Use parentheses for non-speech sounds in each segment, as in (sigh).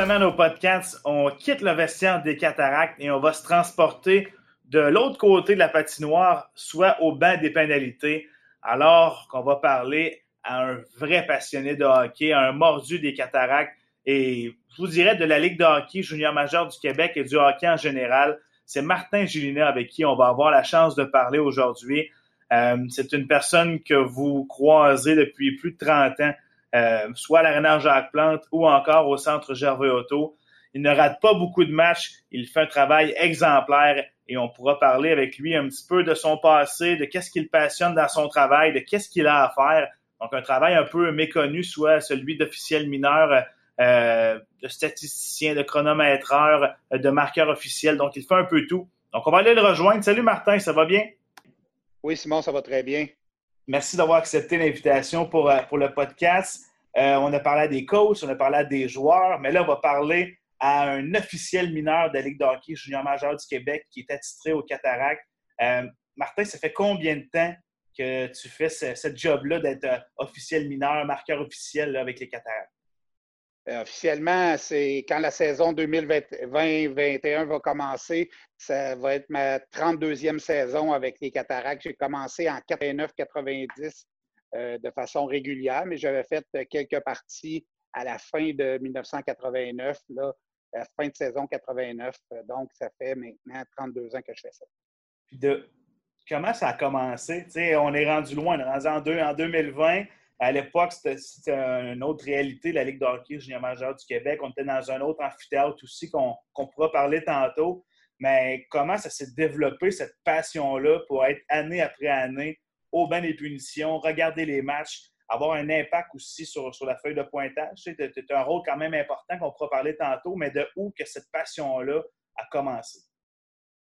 semaine au podcast, on quitte le vestiaire des cataractes et on va se transporter de l'autre côté de la patinoire, soit au banc des pénalités, alors qu'on va parler à un vrai passionné de hockey, à un mordu des cataractes et je vous dirais de la Ligue de hockey junior majeur du Québec et du hockey en général. C'est Martin Gilinet avec qui on va avoir la chance de parler aujourd'hui. Euh, c'est une personne que vous croisez depuis plus de 30 ans, euh, soit à l'Arena Jacques-Plante ou encore au Centre Gervais Auto. Il ne rate pas beaucoup de matchs, il fait un travail exemplaire et on pourra parler avec lui un petit peu de son passé, de qu'est-ce qu'il passionne dans son travail, de qu'est-ce qu'il a à faire. Donc un travail un peu méconnu, soit celui d'officiel mineur, euh, de statisticien, de chronométreur, de marqueur officiel. Donc il fait un peu tout. Donc on va aller le rejoindre. Salut Martin, ça va bien? Oui, Simon, ça va très bien. Merci d'avoir accepté l'invitation pour, euh, pour le podcast. Euh, on a parlé à des coachs, on a parlé à des joueurs, mais là, on va parler à un officiel mineur de la Ligue de junior majeur du Québec qui est attitré au Cataract. Euh, Martin, ça fait combien de temps que tu fais ce, job-là d'être officiel mineur, marqueur officiel avec les Cataractes? Euh, officiellement, c'est quand la saison 2020-2021 va commencer. Ça va être ma 32e saison avec les Cataractes. J'ai commencé en 89-90 euh, de façon régulière, mais j'avais fait quelques parties à la fin de 1989, là, la fin de saison 89. Donc, ça fait maintenant 32 ans que je fais ça. Puis de, comment ça a commencé? on est rendu loin, on est rendu en 2020. À l'époque, c'était une autre réalité, la Ligue de hockey junior majeur du Québec. On était dans un autre amphithéâtre aussi qu'on pourra parler tantôt. Mais comment ça s'est développé, cette passion-là, pour être année après année au bain des punitions, regarder les matchs, avoir un impact aussi sur, sur la feuille de pointage? Tu as un rôle quand même important qu'on pourra parler tantôt, mais de où que cette passion-là a commencé?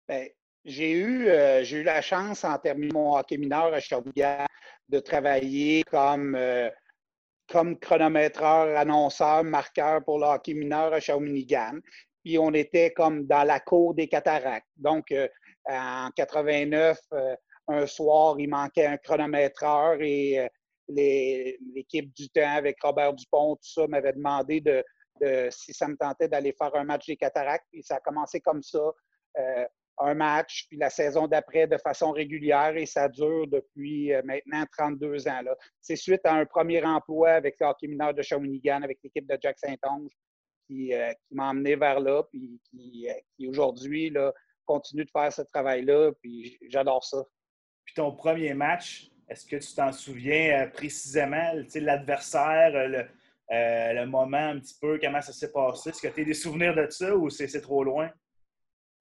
Bien, j'ai eu, euh, eu la chance, en terminant mon hockey mineur à Shawinigan, de travailler comme, euh, comme chronométreur, annonceur, marqueur pour le hockey mineur à Shawinigan. Puis on était comme dans la cour des cataractes. Donc, euh, en 89, un soir, il manquait un chronométreur et l'équipe du temps avec Robert Dupont, tout ça, m'avait demandé de, si ça me tentait d'aller faire un match des cataractes. Puis ça a commencé comme ça un match, puis la saison d'après de façon régulière et ça dure depuis euh, maintenant 32 ans. C'est suite à un premier emploi avec le hockey mineur de Shawinigan, avec l'équipe de Jack Saint-Onge, qui, euh, m'a emmené vers là, puis qui, euh, aujourd'hui continue de faire ce travail-là, puis j'adore ça. Puis ton premier match, est-ce que tu t'en souviens précisément, l'adversaire, le, le moment un petit peu, comment ça s'est passé? Est-ce que tu as des souvenirs de ça ou c'est trop loin?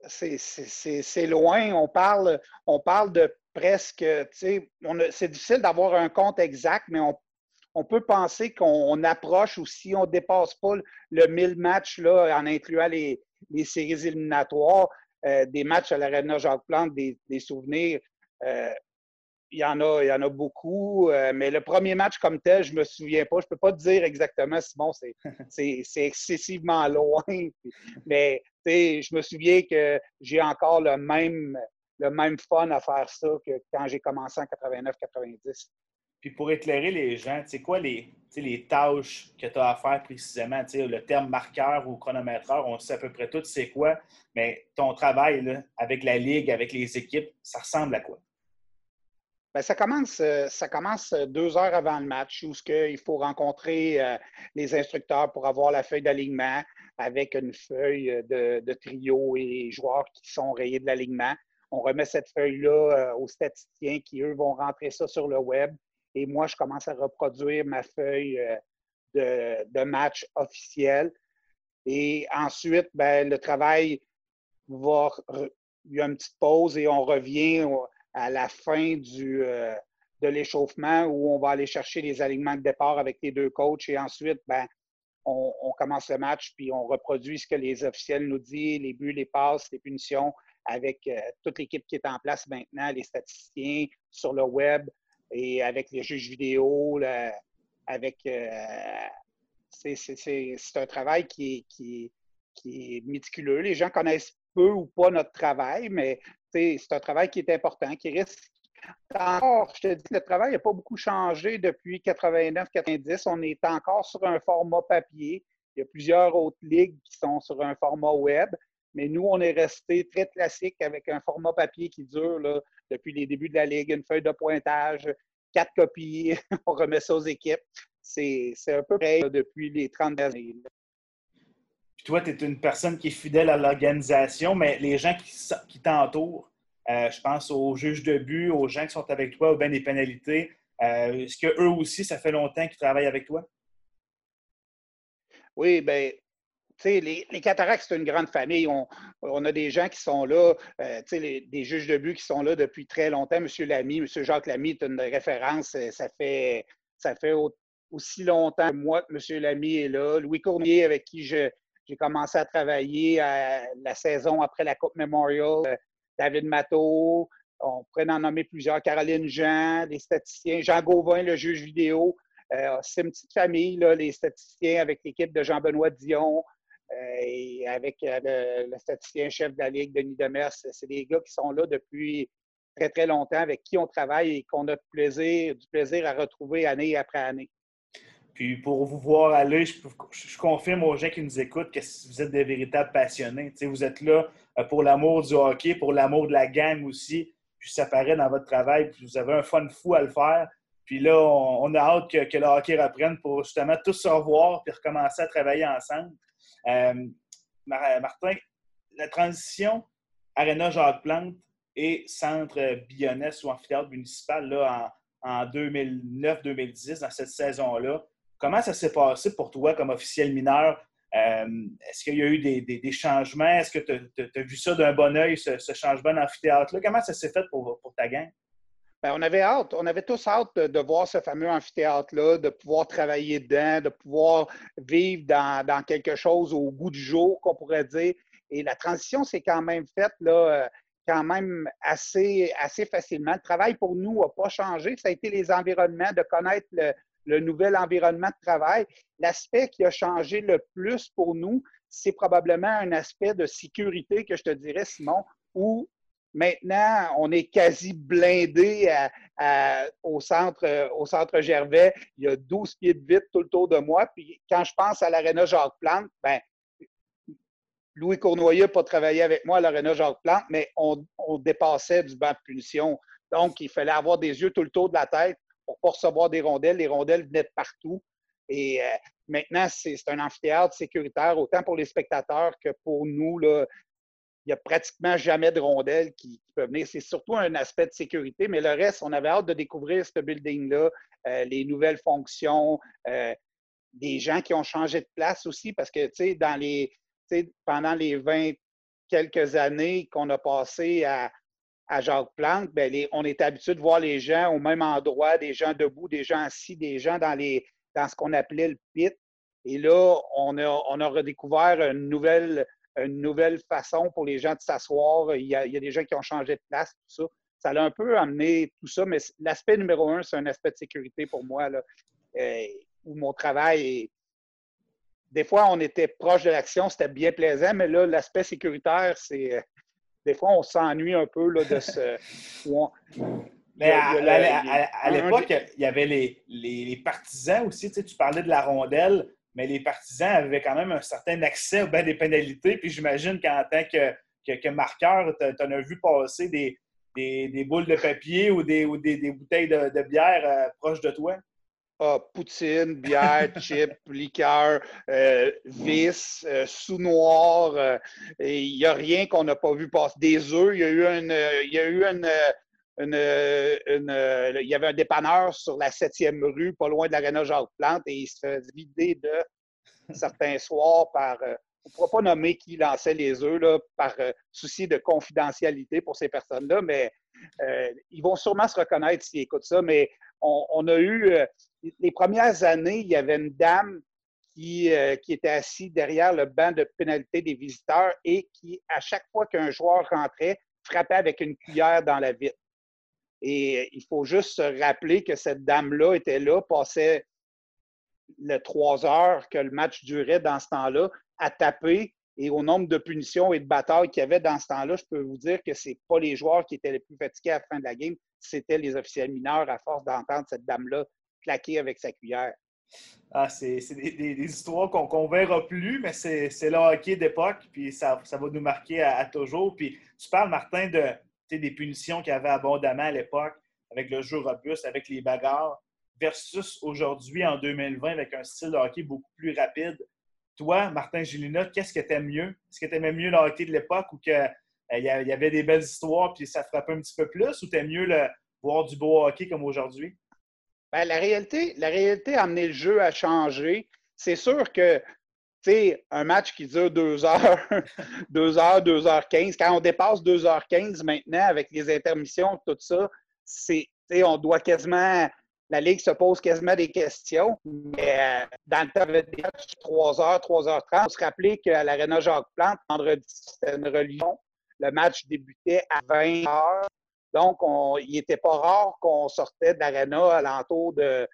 C'est loin. On parle, on parle de presque, c'est difficile d'avoir un compte exact, mais on, peut penser qu'on approche ou si on ne dépasse pas le 1000 matchs là, en incluant les, séries éliminatoires, euh, des matchs à l'Arena Jacques-Plante, des, souvenirs. Euh, il y en a, il y en a beaucoup, euh, mais le premier match comme tel, je ne me souviens pas. Je ne peux pas te dire exactement, Simon, c'est (laughs) excessivement loin. Mais je me souviens que j'ai encore le même, le même fun à faire ça que quand j'ai commencé en 89-90. Puis pour éclairer les gens, c'est quoi les, les tâches que tu as à faire précisément? le terme marqueur ou chronométreur, on sait à peu près tout c'est quoi, mais ton travail avec la ligue, avec les équipes, ça ressemble à quoi? Bien, ça, commence, euh, ça commence deux heures avant le match où il faut rencontrer euh, les instructeurs pour avoir la feuille d'alignement avec une feuille de, trio et joueurs qui sont rayés de l'alignement. On remet cette feuille-là euh, aux statisticiens qui, eux, vont rentrer ça sur le web. Et moi, je commence à reproduire ma feuille de, match officiel. Et ensuite, ben, le travail va. Il y a une petite pause et on revient à la fin du, euh, de l'échauffement où on va aller chercher les alignements de départ avec les deux coachs et ensuite, ben, on, commence le match puis on reproduit ce que les officiels nous disent, les buts, les passes, les punitions avec euh, toute l'équipe qui est en place maintenant, les statisticiens sur le web et avec les juges vidéo, avec euh, c'est un travail qui qui, qui est méticuleux. Les gens connaissent peu ou pas notre travail, mais c'est un travail qui est important, qui risque encore, je te dis, le travail n'a pas beaucoup changé depuis 89-90. On est encore sur un format papier Il y a plusieurs autres ligues qui sont sur un format web, mais nous, on est resté très classique avec un format papier qui dure depuis les débuts de la ligue, une feuille de pointage, quatre copies, (laughs) on remet ça aux équipes. C'est un peu près depuis les 30 années. Puis toi, tu es une personne qui est fidèle à l'organisation, mais les gens qui, t'entourent, euh, je pense aux juges de but, aux gens qui sont avec toi, au bien des pénalités. Euh, est-ce qu'eux aussi, ça fait longtemps qu'ils travaillent avec toi? Oui, bien, les, les cataractes, c'est une grande famille. On, a des gens qui sont là, euh, des juges de but qui sont là depuis très longtemps. Monsieur Lamy, Monsieur Jacques Lamy est une référence. Ça fait, ça fait aussi longtemps que moi que Monsieur Lamy est là. Louis Cournier, avec qui j'ai commencé à travailler la saison après la Coupe Memorial. David Matteau, on pourrait en nommer plusieurs, Caroline Jean, les statisticiens, Jean Gauvin, le juge vidéo. Euh, c'est une petite famille, là, les statisticiens avec l'équipe de Jean-Benoît Dion euh, et avec euh, le, statisticien chef de la Ligue, Denis Demers. C'est des gars qui sont là depuis très, très longtemps, avec qui on travaille et qu'on a du plaisir à retrouver année après année. Puis pour vous voir aller, je, confirme aux gens qui nous écoutent que vous êtes des véritables passionnés. vous êtes là euh, pour l'amour du hockey, pour l'amour de la gang aussi. Puis ça paraît dans votre travail, puis vous avez un fun fou à le faire. Puis là, on, a hâte que, le hockey reprenne pour justement tous se revoir puis recommencer à travailler ensemble. Euh, Martin, la transition Arena Jacques Plante et Centre Bionès ou amphithéâtre municipal là, en 2009-2010, dans cette saison-là, Comment ça s'est passé pour toi comme officiel mineur? Euh, est-ce qu'il y a eu des, changements? Est-ce que tu as, vu ça d'un bon oeil, ce, changement d'amphithéâtre-là? Comment ça s'est fait pour, ta gang? Bien, on avait hâte, on avait tous hâte de, voir ce fameux amphithéâtre-là, de pouvoir travailler dedans, de pouvoir vivre dans, quelque chose au goût du jour, qu'on pourrait dire. Et la transition s'est quand même faite là, euh, quand même assez, assez facilement. Le travail pour nous n'a pas changé. Ça a été les environnements, de connaître le, le nouvel environnement de travail. L'aspect qui a changé le plus pour nous, c'est probablement un aspect de sécurité que je te dirais, Simon, où maintenant, on est quasi blindé au, centre, au centre Gervais. Il y a 12 pieds de vide tout le de moi. Puis quand je pense à l'aréna Jacques Plante, ben, Louis Cournoyer n'a pas travaillé avec moi à l'aréna Jacques Plante, mais on, on, dépassait du banc de punition. Donc, il fallait avoir des yeux tout le tour de la tête pour ne pas recevoir des rondelles. Les rondelles venaient de partout. Et euh, maintenant, c'est un amphithéâtre sécuritaire, autant pour les spectateurs que pour nous. Là, il n'y a pratiquement jamais de rondelles qui, peuvent venir. C'est surtout un aspect de sécurité, mais le reste, on avait hâte de découvrir ce building-là, euh, les nouvelles fonctions, euh, des gens qui ont changé de place aussi, parce que, pendant les 20 quelques années qu'on a passé à, à Jacques Plante, ben, on est habitué de voir les gens au même endroit, des gens debout, des gens assis, des gens dans, les, dans ce qu'on appelait le pit. Et là, on a, on redécouvert une nouvelle, façon pour les gens de s'asseoir. Il, y a, des gens qui ont changé de place, tout ça. Ça l'a un peu amené tout ça, mais l'aspect numéro un, c'est un aspect de sécurité pour moi, euh, où mon travail est. Des fois, on était proche de l'action, c'était bien plaisant, mais là, l'aspect sécuritaire, c'est des fois, on s'ennuie un peu là, de ce. Mais à, l'époque, il y avait les, partisans aussi. Tu, parlais de la rondelle, mais les partisans avaient quand même un certain accès au des pénalités. Puis j'imagine qu'en tant que, marqueur, tu en as vu passer des, boules de papier ou des, bouteilles de, bière euh, proches de toi. Ah, poutine, bière, (laughs) chip, liqueur, euh, vis, euh, sous-noir. Euh, il n'y a rien qu'on n'a pas vu passer. Des œufs, il y a eu une. Il y a eu une, il y avait un dépanneur sur la 7e rue, pas loin de l'aréna Jacques-Plante, et il se fait vider de certains soirs par. on ne pourra pas nommer qui lançait les œufs là, par souci de confidentialité pour ces personnes-là, mais ils vont sûrement se reconnaître s'ils écoutent ça. Mais on, a eu, les premières années, il y avait une dame qui, euh, qui, était assise derrière le banc de pénalité des visiteurs et qui, à chaque fois qu'un joueur rentrait, frappait avec une cuillère dans la vitre. Et il faut juste se rappeler que cette dame-là était là, passait les trois heures que le match durait dans ce temps-là, à taper. Et au nombre de punitions et de batailles qu'il y avait dans ce temps-là, je peux vous dire que ce pas les joueurs qui étaient les plus fatigués à la fin de la game, c'était les officiels mineurs à force d'entendre cette dame-là claquer avec sa cuillère. Ah, c'est des, histoires qu'on ne verra plus, mais c'est le hockey d'époque, puis ça, va nous marquer à, toujours. Puis tu parles, Martin, de, des punitions qu'il y avait abondamment à l'époque, avec le jeu robuste, avec les bagarres, versus aujourd'hui, en 2020, avec un style de hockey beaucoup plus rapide. Toi, Martin Gélina, qu'est-ce que tu aimes mieux? Est-ce que tu aimais mieux le hockey de l'époque ou qu'il euh, y avait des belles histoires puis ça frappait un petit peu plus ou tu aimes mieux le, voir du beau hockey comme aujourd'hui? Ben, la, réalité, la réalité a amené le jeu à changer. C'est sûr que un match qui dure 2 heures, (laughs) 2 heures, 2 heures 15, quand on dépasse 2 heures 15 maintenant avec les intermissions, tout ça, c'est, on doit quasiment, la Ligue se pose quasiment des questions. Mais euh, dans le temps des matchs 3 heures, 3 heures 30, on se rappelait qu'à l'Arena Jacques-Plante, vendredi, c'était une religion. Le match débutait à 20 Donc, il n'était pas rare qu'on sortait de l'aréna à l'entour de,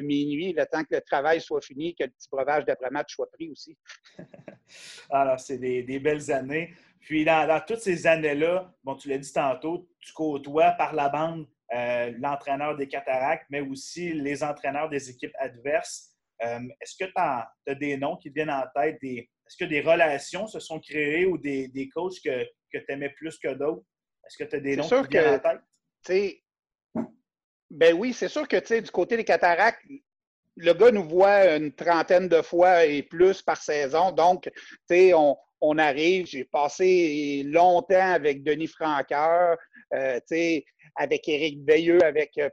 minuit, le temps que le travail soit fini, que le petit breuvage d'après-match soit pris aussi. (laughs) Alors, c'est des, belles années. Puis, dans, toutes ces années-là, bon, tu l'as dit tantôt, tu côtoies par la bande euh, l'entraîneur des cataractes, mais aussi les entraîneurs des équipes adverses. Euh, est-ce que tu as, des noms qui viennent en tête? est-ce que des relations se sont créées ou des, coachs que, que tu aimais plus que d'autres? Est-ce que tu as des noms qui viennent en tête? Ben oui, c'est sûr que du côté des cataractes, le gars nous voit une trentaine de fois et plus par saison. Donc, on, on arrive. J'ai passé longtemps avec Denis Franqueur, euh, avec Éric Veilleux, avec. Euh,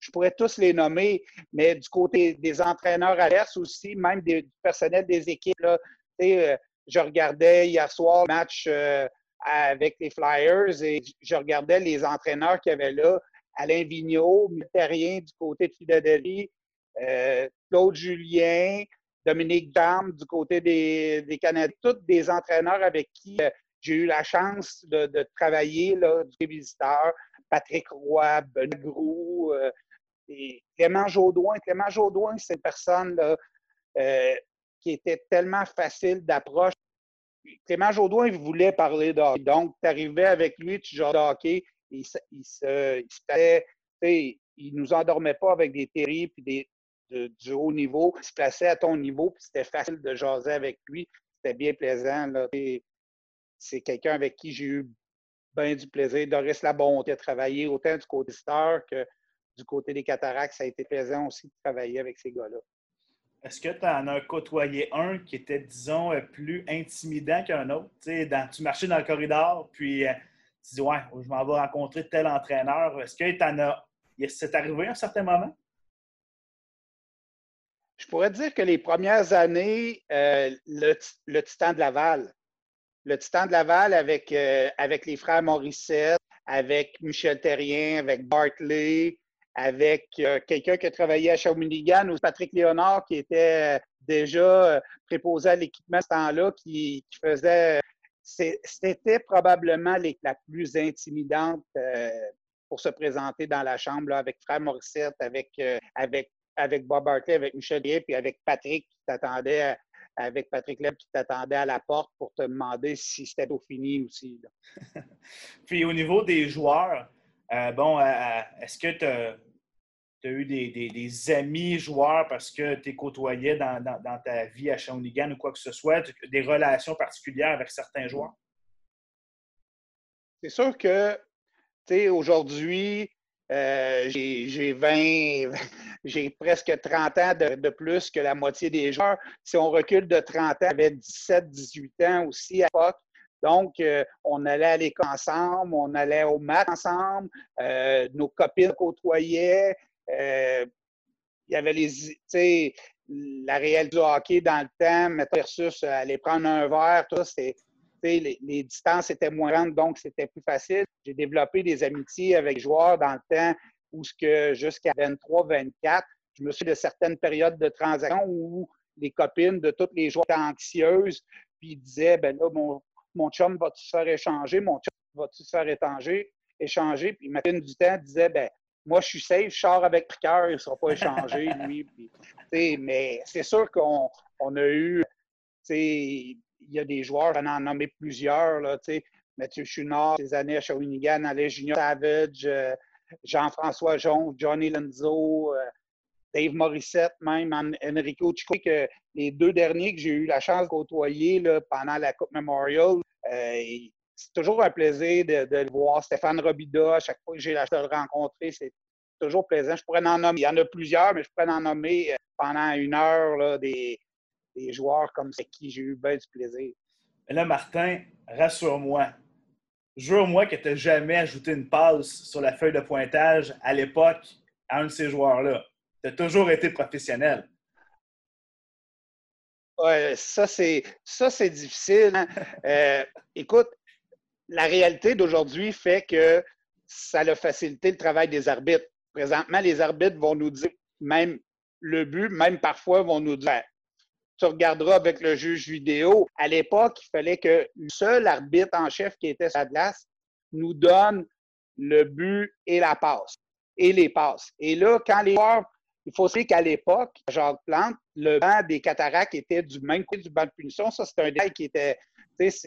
je pourrais tous les nommer, mais du côté des entraîneurs à l'Est aussi, même des, du personnel des équipes, là, euh, je regardais hier soir le match avec les Flyers et je regardais les entraîneurs qu'il y avait là. Alain Vigneault, Terrien du côté de Philadelphie, euh, Claude Julien, Dominique Dame du côté des, des Canadiens, tous des entraîneurs avec qui euh, j'ai eu la chance de, travailler, là, du visiteur, Patrick Roy, Benoît Grou, euh, Clément Jaudoin. Clément Jaudoin, c'est une personne là, qui était tellement facile d'approche Clément Jaudoin il voulait parler de hockey. Donc, tu arrivais avec lui, tu jouais de hockey, il, se, il, il nous endormait pas avec des théories puis du haut niveau. Il se plaçait à ton niveau, puis c'était facile de jaser avec lui. C'était bien plaisant. C'est quelqu'un avec qui j'ai eu bien du plaisir. Doris Labonté a travaillé autant du côté star que du côté des cataractes. Ça a été plaisant aussi de travailler avec ces gars-là. Est-ce que tu en as côtoyé un qui était, disons, euh, plus intimidant qu'un autre? Tu marchais dans le corridor, puis euh, tu dis, ouais, je m'en vais rencontrer tel entraîneur. Est-ce que tu en as. C'est arrivé à un certain moment? Je pourrais dire que les premières années, euh, le, Titan de Laval. Le Titan de Laval avec, avec les frères Morissette, avec Michel Terrien, avec Bartley, avec euh, quelqu'un qui a travaillé à Shawinigan ou Patrick Léonard qui était euh, déjà euh, préposé à l'équipement à ce temps-là, qui, faisait. C'était probablement la plus intimidante pour se présenter dans la chambre avec Frère Morissette, avec, avec, avec Bob Bartley, avec Michel Rier, puis avec Patrick qui t'attendait avec Patrick Leb qui t'attendait à la porte pour te demander si c'était au fini aussi. (laughs) puis au niveau des joueurs, euh, bon, euh, euh, est-ce que tu as, eu des, amis joueurs parce que tu es côtoyé dans, ta vie à Shawinigan ou quoi que ce soit, des relations particulières avec certains joueurs? C'est sûr que, tu sais, aujourd'hui, j'ai 20, (laughs) j'ai presque 30 ans de, plus que la moitié des joueurs. Si on recule de 30 ans, j'avais 17, 18 ans aussi à l'époque. Donc, euh, on allait à l'école ensemble, on allait au mat ensemble, euh, nos copines côtoyaient. Euh, il y avait les, la réalité du hockey dans le temps, versus aller prendre un verre, tout c'est, les, les, distances étaient moins grandes, donc c'était plus facile. J'ai développé des amitiés avec joueurs dans le temps où jusqu'à 23, 24, je me suis de certaines périodes de transaction où les copines de tous les joueurs étaient anxieuses, puis disaient, ben là, mon, mon chum va-tu se faire échanger, mon chum va-tu se faire échanger, échanger? Puis Martin du temps disait, ben moi, je suis safe, je sors avec cœur, il ne sera pas échangé, (laughs) lui. mais c'est sûr qu'on on a eu, il y a des joueurs, on en a nommé plusieurs, là, Mathieu Chunard, ses années à Shawinigan, Alain Junior Savage, euh, Jean-François Jon, Johnny Lenzo, euh, Dave Morissette, même Enrico Chico, que les deux derniers que j'ai eu la chance de côtoyer pendant la Coupe Memorial, euh, c'est toujours un plaisir de, le voir. Stéphane Robida, à chaque fois que j'ai la chance de le rencontrer, c'est toujours plaisant. Je pourrais en nommer, il y en a plusieurs, mais je pourrais en nommer euh, pendant une heure des joueurs comme c'est qui j'ai eu bien du plaisir. là, Martin, rassure-moi. Jure-moi que tu n'as jamais ajouté une passe sur la feuille de pointage à l'époque à un de ces joueurs-là. Tu as toujours été professionnel. Oui, ça, c'est, ça, c'est difficile. Hein. (laughs) Euh, écoute, la réalité d'aujourd'hui fait que ça a facilité le travail des arbitres. Présentement, les arbitres vont nous dire, même le but, même parfois, vont nous dire tu regarderas avec le juge vidéo. À l'époque, il fallait que le seul arbitre en chef qui était sur la glace nous donne le but et la passe, et les passes. Et là, quand les joueurs, il faut savoir qu'à l'époque, Jacques Plante, le banc des cataractes était du même côté du banc de punition. Ça, c'est un détail qui était,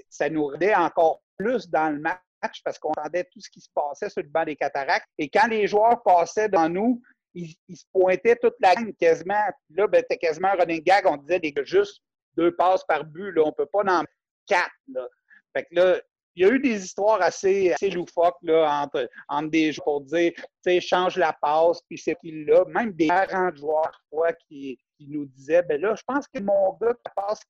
ça nous rendait encore plus dans le match parce qu'on entendait tout ce qui se passait sur le banc des cataractes. Et quand les joueurs passaient dans nous, il, se pointait toute la gang quasiment. là, ben, c'était quasiment un running gag. On disait juste deux passes par but. Là. On ne peut pas en quatre. Là. Fait que là, il y a eu des histoires assez, loufoques là, entre, des joueurs pour dire, change la passe, puis c'est qu'il là. Même des parents de joueurs, qui, nous disaient, ben là, je pense que mon gars qui passe,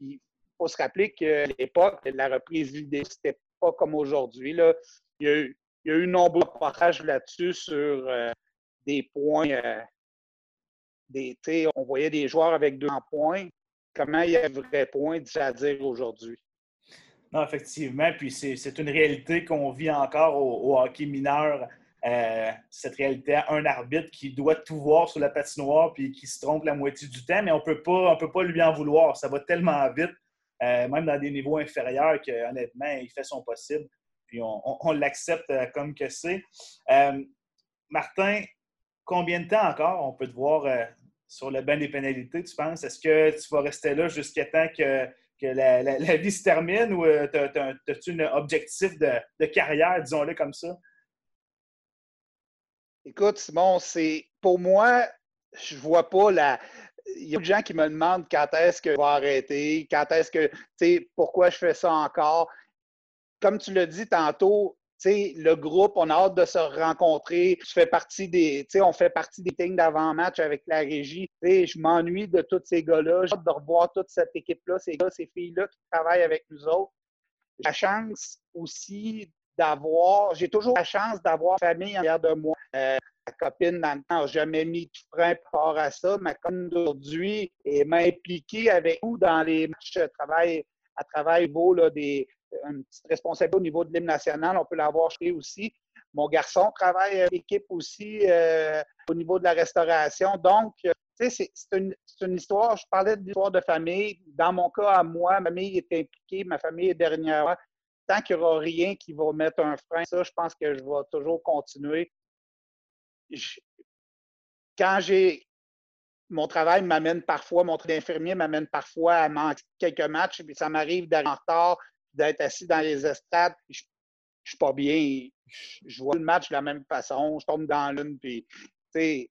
il faut se rappeler qu'à l'époque, la reprise vidéo, c'était pas comme aujourd'hui. Là. Il, y a eu, il nombreux reportages là-dessus sur euh, des points. Euh, des, on voyait des joueurs avec deux points. Comment il y a vrai point à dire aujourd'hui? Non, effectivement. Puis c'est une réalité qu'on vit encore au, hockey mineur. Euh, cette réalité, un arbitre qui doit tout voir sur la patinoire puis qui se trompe la moitié du temps, mais on peut pas, peut pas lui en vouloir. Ça va tellement vite, euh, même dans des niveaux inférieurs, que honnêtement, il fait son possible. Puis on l'accepte comme que c'est. Martin, combien de temps encore on peut te voir euh, sur le banc des pénalités, tu penses? Est-ce que tu vas rester là jusqu'à temps que, la, vie se termine ou euh, as-tu un objectif de, carrière, disons-le comme ça? Écoute, Simon, c'est pour moi, je vois pas la. Il y a beaucoup de gens qui me demandent quand est-ce que je vais arrêter, quand est-ce que, tu sais, pourquoi je fais ça encore. Comme tu l'as dit tantôt, le groupe, on a hâte de se rencontrer. Je fais partie des, on fait partie des things d'avant-match avec la régie. je m'ennuie de tous ces gars-là. J'ai hâte de revoir toute cette équipe-là, ces gars, ces filles-là qui travaillent avec nous autres. J'ai la chance aussi d'avoir, j'ai toujours la chance d'avoir famille en de moi. Euh, ma copine, dans le temps, n'a jamais mis de frein par rapport à ça. Ma copine d'aujourd'hui est impliquée avec nous dans les matchs. de travail à travail beau là, des, une petite responsabilité au niveau de l'hymne national, on peut l'avoir chez aussi. Mon garçon travaille l'équipe aussi euh, au niveau de la restauration. Donc, euh, tu sais, c'est une, histoire, je parlais d'histoire de famille. Dans mon cas, à moi, ma famille est impliquée, ma famille est dernière. Tant qu'il n'y aura rien qui va mettre un frein, ça, je pense que je vais toujours continuer. quand j'ai mon travail m'amène parfois, mon travail d'infirmier m'amène parfois à manquer quelques matchs, puis ça m'arrive d'être en retard, d'être assis dans les estrades, puis je, ne suis pas bien. Je, vois le match de la même façon, je tombe dans l'une, puis je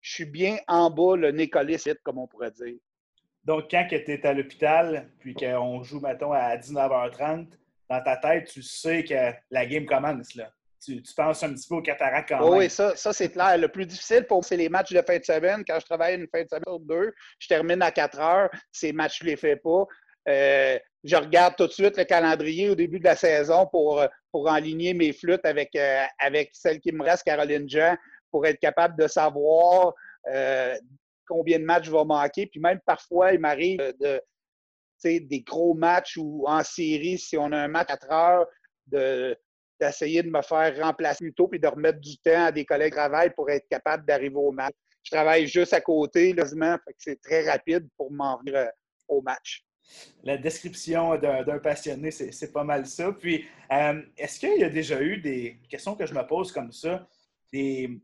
suis bien en bas, le nez comme on pourrait dire. Donc, quand tu es à l'hôpital, puis qu'on joue, mettons, à 19h30, dans ta tête, tu sais que la game commence, là. Tu, penses un petit peu au cataracte quand même. Oui, ça, ça c'est clair. Le plus difficile pour moi, c'est les matchs de fin de semaine. Quand je travaille une fin de semaine sur deux, je termine à 4 heures. Ces matchs, je ne les fais pas. Euh, je regarde tout de suite le calendrier au début de la saison pour, pour enligner mes flûtes avec, euh, avec celle qui me reste, Caroline Jean, pour être capable de savoir euh, combien de matchs je vais manquer. Puis même parfois, il m'arrive de, des gros matchs ou en série, si on a un match à 4 heures, d'essayer de me faire remplacer plus tôt puis de remettre du temps à des collègues de travail pour être capable d'arriver au match. Je travaille juste à côté, quasiment, c'est très rapide pour m'en venir au match la description d'un passionné, c'est pas mal ça. Puis, euh, est-ce qu'il y a déjà eu des questions que je me pose comme ça, des,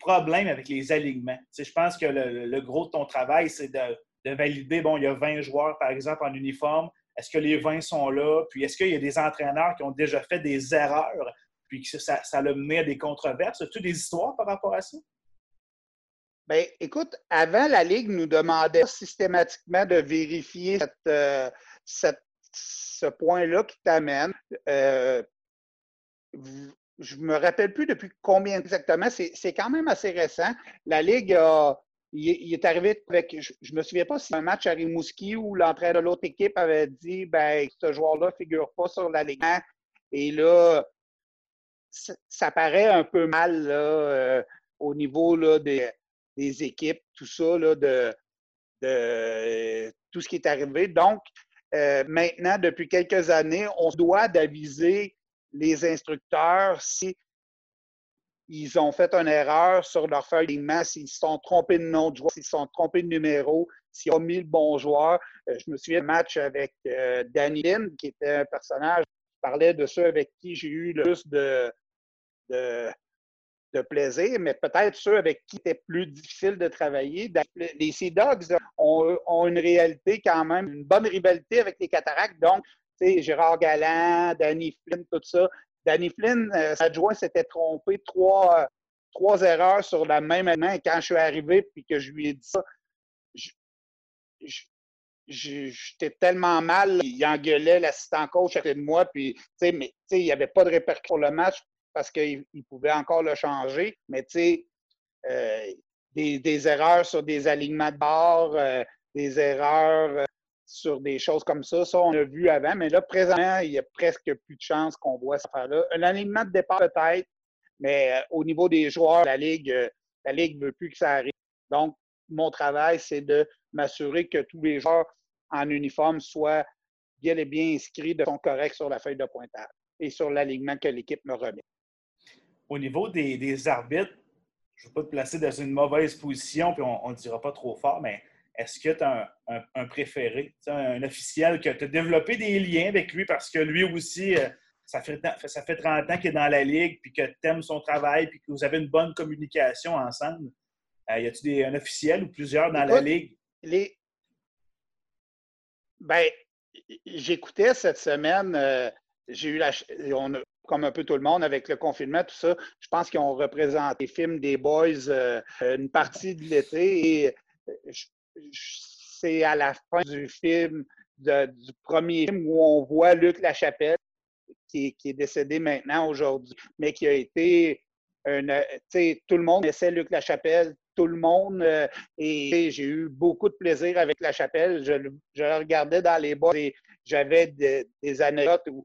problèmes avec les alignements? je pense que le, gros de ton travail, c'est de, valider, bon, il y a 20 joueurs, par exemple, en uniforme. Est-ce que les 20 sont là? Puis, est-ce qu'il y a des entraîneurs qui ont déjà fait des erreurs, puis que ça, ça a mené à des controverses? As-tu des histoires par rapport à ça? Bien, écoute, avant, la Ligue nous demandait systématiquement de vérifier euh, ce point-là qui t'amène. Euh, je ne me rappelle plus depuis combien exactement. C'est quand même assez récent. La Ligue il, est arrivé avec, je, ne me souviens pas si un match à Rimouski où l'entraîneur de l'autre équipe avait dit, ben, ce joueur-là ne figure pas sur la Ligue Et là, ça, paraît un peu mal euh, au niveau là, des, équipes, tout ça, là, de, tout ce qui est arrivé. Donc, euh, maintenant, depuis quelques années, on doit d'aviser les instructeurs si ont fait une erreur sur leur feuille d'alignement, s'ils se sont trompés de nom de joueur, s'ils se sont trompés de numéro, s'ils ont mis le bon joueur. Euh, je me souviens d'un match avec euh, Danny Lynn, qui était un personnage, je parlais de ceux avec qui j'ai eu le plus de, plaisir, mais peut-être ceux avec qui c'était plus difficile de travailler. Les Sea Dogs ont, ont, une réalité quand même, une bonne rivalité avec les Cataractes. Donc, Gérard Galland, Danny Flynn, tout ça, Danny Flynn, euh, adjoint, s'était trompé trois, trois erreurs sur la même. Et quand je suis arrivé puis que je lui ai dit ça, j'étais tellement mal. Il engueulait l'assistant coach à côté de moi. Puis, mais il n'y avait pas de répercussion sur le match parce qu'il pouvait encore le changer. Mais tu sais, euh, des, erreurs sur des alignements de bord, euh, des erreurs sur des choses comme ça. Ça, on l'a vu avant, mais là, présentement, il y a presque plus de chances qu'on voit ça faire là Un alignement de départ peut-être, mais euh, au niveau des joueurs, la Ligue euh, la Ligue ne veut plus que ça arrive. Donc, mon travail, c'est de m'assurer que tous les joueurs en uniforme soient bien et bien inscrits de son correct sur la feuille de pointage et sur l'alignement que l'équipe me remet. Au niveau des, arbitres, je ne veux pas te placer dans une mauvaise position, puis on ne dira pas trop fort, mais est-ce que tu as un, préféré, un officiel que tu as développé des liens avec lui parce que lui aussi, euh, ça fait, ça fait 30 ans qu'il est dans la ligue, puis que tu aimes son travail, puis que vous avez une bonne communication ensemble? Euh, y a-tu un officiel ou plusieurs dans la ligue? Les... Ben, j'écoutais cette semaine, euh, j'ai eu la. On comme un peu tout le monde avec le confinement, tout ça, je pense qu'ils ont représenté les films des Boys une partie de l'été et c'est à la fin du film, du premier film, où on voit Luc Lachapelle, qui, est décédé maintenant aujourd'hui, mais qui a été un. Tout le monde essaie Luc Lachapelle, tout le monde. Euh, et j'ai eu beaucoup de plaisir avec Lachapelle. Je, je le regardais dans les bas et j'avais des anecdotes où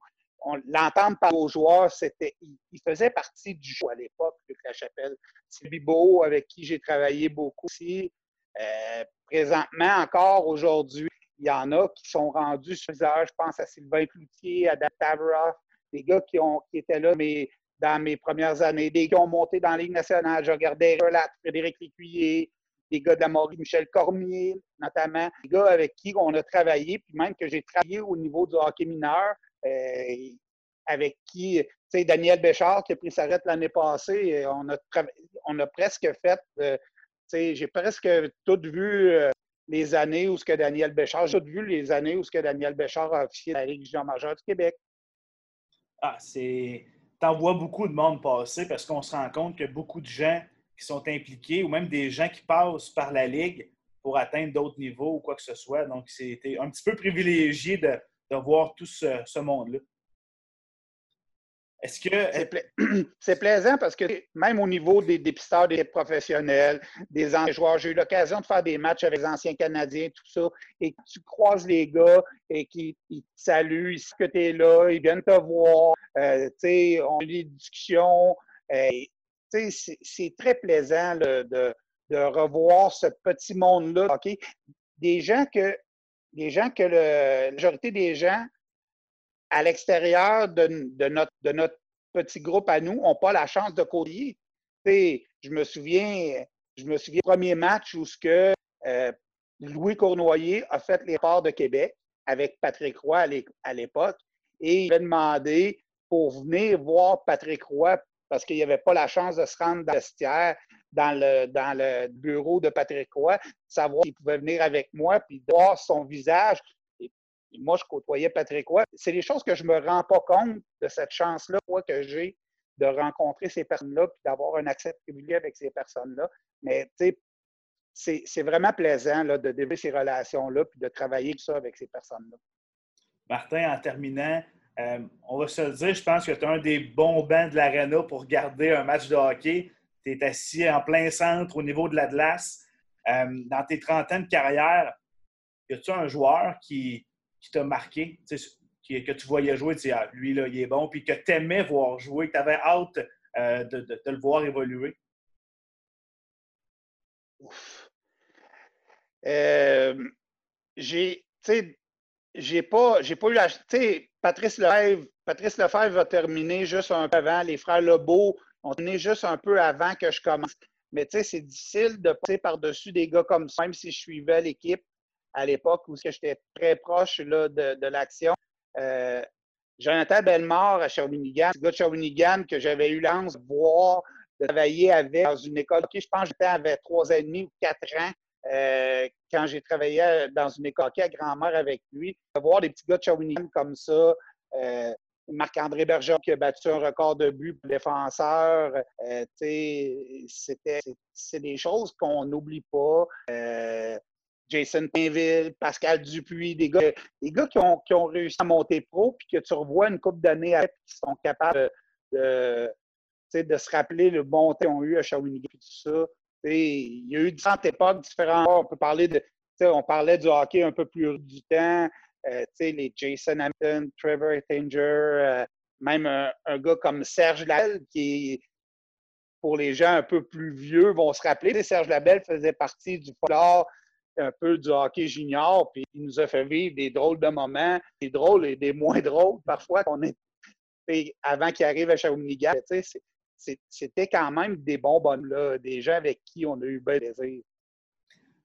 l'entendre par aux joueurs, c'était, il, faisait partie du jeu à l'époque, Luc Lachapelle. C'est Bibo, avec qui j'ai travaillé beaucoup aussi. Euh, présentement, encore aujourd'hui, il y en a qui sont rendus sur Je pense à Sylvain Cloutier, à Dan Tavroff, des gars qui, étaient là dans mes premières années, des gars qui ont monté dans la Ligue nationale. Je regardais Relat, Frédéric Lécuyer, des gars de la Maurice, Michel Cormier, notamment, des gars avec qui on a travaillé, puis même que j'ai travaillé au niveau du hockey mineur, avec qui, tu sais, Daniel Béchard qui a pris sa retraite l'année passée, on a, on a presque fait euh, j'ai presque tout vu euh, les années où ce que Daniel Béchard, j'ai tout vu les années où ce que Daniel Béchard a officié la Ligue majeure du Québec. Ah, c'est. T'en vois beaucoup de monde passer parce qu'on se rend compte que beaucoup de gens qui sont impliqués ou même des gens qui passent par la Ligue pour atteindre d'autres niveaux ou quoi que ce soit. Donc, c'était un petit peu privilégié de, voir tout ce monde-là. Est-ce que. (clears throat) C'est plaisant parce que même au niveau des dépisteurs des professionnels, des anciens joueurs, j'ai eu l'occasion de faire des matchs avec les anciens Canadiens, tout ça, et tu croises les gars et qui te saluent, ils savent que tu es là, ils viennent te voir, euh, on a des discussions. Euh, c'est très plaisant de, revoir ce petit monde-là. OK? Des gens que, des gens que la majorité des gens à l'extérieur de, notre, petit groupe à nous, n'ont pas la chance de côtoyer. Je me souviens, je me souviens du premier match où ce que, euh, Louis Cournoyer a fait les ports de Québec avec Patrick Roy à l'époque et il a demandé pour venir voir Patrick Roy parce qu'il n'y avait pas la chance de se rendre dans le vestiaire, dans le, dans le bureau de Patrick Roy, savoir s'il pouvait venir avec moi puis voir son visage moi, je côtoyais Patrick Roy. C'est des choses que je ne me rends pas compte de cette chance-là que j'ai de rencontrer ces personnes-là puis d'avoir un accès privilégié avec ces personnes-là. Mais tu sais, c'est vraiment plaisant là, de développer ces relations-là puis de travailler tout ça avec ces personnes-là. Martin, en terminant, euh, on va se le dire, je pense que tu es un des bons bancs de l'Arena pour regarder un match de hockey. Tu es assis en plein centre au niveau de la. Euh, dans tes 30 ans de carrière, y a-tu un joueur qui, qui t'a marqué, que tu voyais jouer, tu ah, lui, là, il est bon, puis que tu aimais voir jouer, que tu avais hâte euh, de, de, le voir évoluer? Euh, j'ai, j'ai pas, j'ai pas eu la. Patrice Lefebvre, Patrice Lefebvre a terminé juste un peu avant. Les frères Lebeau ont terminé juste un peu avant que je commence. Mais tu sais, c'est difficile de passer par-dessus des gars comme ça, même si je suivais l'équipe à l'époque où j'étais très proche là, de, l'action. Euh, Jonathan Bellemare à Shawinigan, ce gars de Shawinigan que j'avais eu l'ance de voir, de travailler avec dans une école. je pense que j'étais avec trois et demi ou quatre ans euh, quand j'ai travaillé dans une école à grand-mère avec lui. De voir des petits gars de Shawinigan comme ça, euh, Marc-André Bergeron qui a battu un record de but pour défenseur. Euh, c'est des choses qu'on n'oublie pas. Euh, Jason Pinville, Pascal Dupuis, des gars, des gars qui, ont, qui ont réussi à monter pro, puis que tu revois une couple d'années après, qui sont capables de, de, se rappeler le bon temps qu'ils ont eu à Shawinigan et tout ça. il y a eu différentes époques différentes. On peut parler de, on parlait du hockey un peu plus du temps. Euh, les Jason Hampton, Trevor Tanger, euh, même un, gars comme Serge Labelle, qui, pour les gens un peu plus vieux, vont se rappeler. Serge Labelle faisait partie du folklore un peu du hockey junior, puis il nous a fait vivre des drôles de moments, des drôles et des moins drôles parfois qu'on avant qu'il arrive à Shawinigan. C'était quand même des bons bonnes là, des gens avec qui on a eu bien plaisir.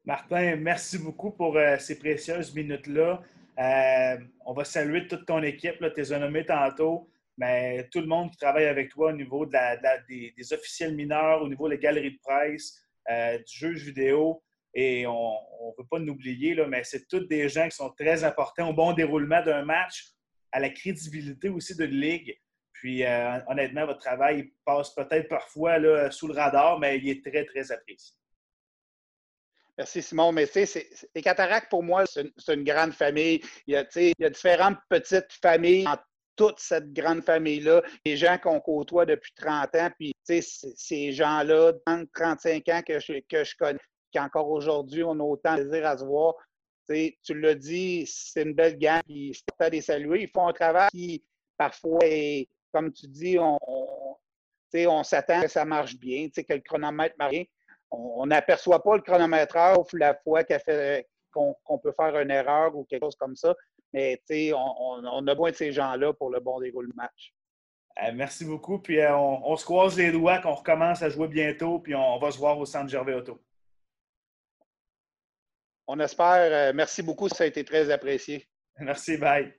Martin, merci beaucoup pour euh, ces précieuses minutes-là. Euh, on va saluer toute ton équipe. Tu es nommé tantôt, mais tout le monde qui travaille avec toi au niveau de des, officiels mineurs, au niveau des galeries de presse, euh, du juge vidéo. Et on ne veut pas nous oublier, mais c'est tous des gens qui sont très importants au bon déroulement d'un match, à la crédibilité aussi de la ligue. Puis, euh, honnêtement, votre travail passe peut-être parfois sous le radar, mais il est très, très apprécié. Merci Simon. Mais tu sais, les cataractes, pour moi, c'est une, grande famille. Il y, a, différentes petites familles dans toute cette grande famille-là. Les gens qu'on côtoie depuis 30 ans, puis ces gens-là, 35 ans que je, que je connais, qu'encore aujourd'hui, on a autant de plaisir à se voir. tu l'as dit, c'est une belle gang, puis c'est à les saluer. Ils font un travail qui, parfois, comme tu dis, on, on s'attend que ça marche bien, que le chronomètre marche bien on n'aperçoit pas le chronométreur la fois qu'on peut faire une erreur ou quelque chose comme ça. Mais on, on, a besoin de ces gens-là pour le bon déroulement du match. Euh, merci beaucoup. Puis euh, on, se croise les doigts qu'on recommence à jouer bientôt. Puis on, va se voir au centre Gervais Auto. On espère. Euh, merci beaucoup. Ça a été très apprécié. Merci. Bye.